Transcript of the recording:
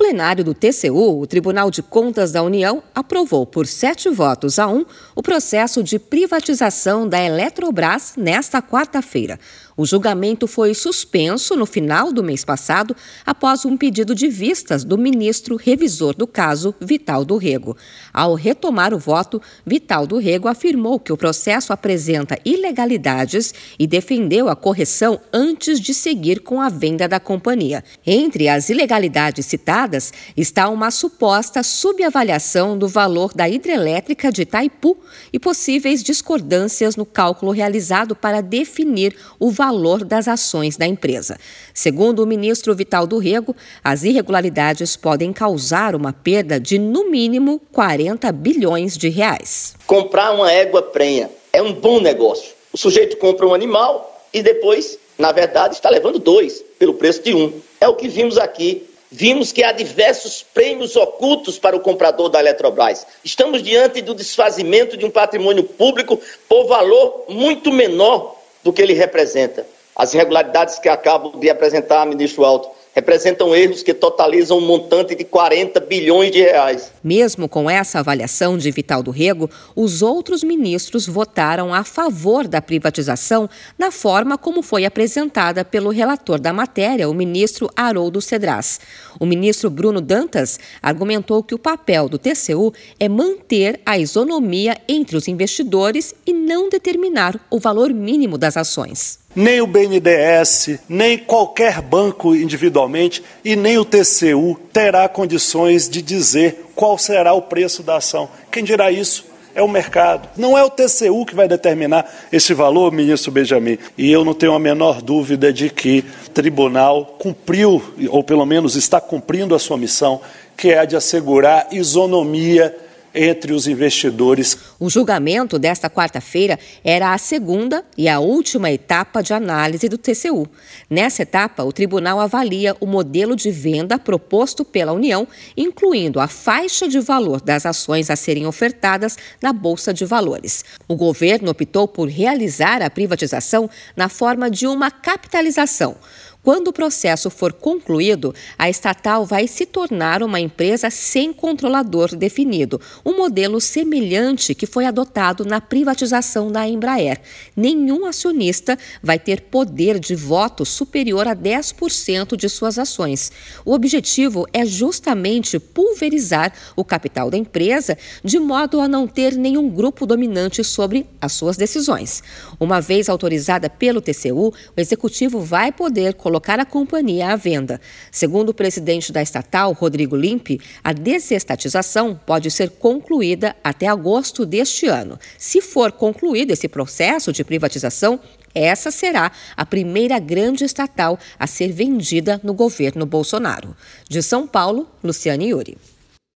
plenário do TCU, o Tribunal de Contas da União aprovou por sete votos a um o processo de privatização da Eletrobras nesta quarta-feira. O julgamento foi suspenso no final do mês passado após um pedido de vistas do ministro revisor do caso, Vital do Rego. Ao retomar o voto, Vital do Rego afirmou que o processo apresenta ilegalidades e defendeu a correção antes de seguir com a venda da companhia. Entre as ilegalidades citadas está uma suposta subavaliação do valor da hidrelétrica de Itaipu e possíveis discordâncias no cálculo realizado para definir o valor valor das ações da empresa. Segundo o ministro Vital do Rego, as irregularidades podem causar uma perda de, no mínimo, 40 bilhões de reais. Comprar uma égua prenha é um bom negócio. O sujeito compra um animal e depois, na verdade, está levando dois pelo preço de um. É o que vimos aqui Vimos que há diversos prêmios ocultos para o comprador da Eletrobras. Estamos diante do desfazimento de um patrimônio público por valor muito menor do que ele representa. As irregularidades que acabo de apresentar, ministro Alto, representam erros que totalizam um montante de 40 bilhões de reais. Mesmo com essa avaliação de Vital do Rego, os outros ministros votaram a favor da privatização na forma como foi apresentada pelo relator da matéria, o ministro Haroldo Cedras. O ministro Bruno Dantas argumentou que o papel do TCU é manter a isonomia entre os investidores e não determinar o valor mínimo das ações nem o BNDES, nem qualquer banco individualmente e nem o TCU terá condições de dizer qual será o preço da ação. Quem dirá isso? É o mercado. Não é o TCU que vai determinar esse valor, ministro Benjamin. E eu não tenho a menor dúvida de que o tribunal cumpriu, ou pelo menos está cumprindo a sua missão, que é a de assegurar isonomia entre os investidores. O julgamento desta quarta-feira era a segunda e a última etapa de análise do TCU. Nessa etapa, o tribunal avalia o modelo de venda proposto pela União, incluindo a faixa de valor das ações a serem ofertadas na Bolsa de Valores. O governo optou por realizar a privatização na forma de uma capitalização. Quando o processo for concluído, a estatal vai se tornar uma empresa sem controlador definido, um modelo semelhante que foi adotado na privatização da Embraer. Nenhum acionista vai ter poder de voto superior a 10% de suas ações. O objetivo é justamente pulverizar o capital da empresa de modo a não ter nenhum grupo dominante sobre as suas decisões. Uma vez autorizada pelo TCU, o executivo vai poder colocar colocar a companhia à venda. Segundo o presidente da estatal, Rodrigo Limpe, a desestatização pode ser concluída até agosto deste ano. Se for concluído esse processo de privatização, essa será a primeira grande estatal a ser vendida no governo Bolsonaro. De São Paulo, Luciane Yuri.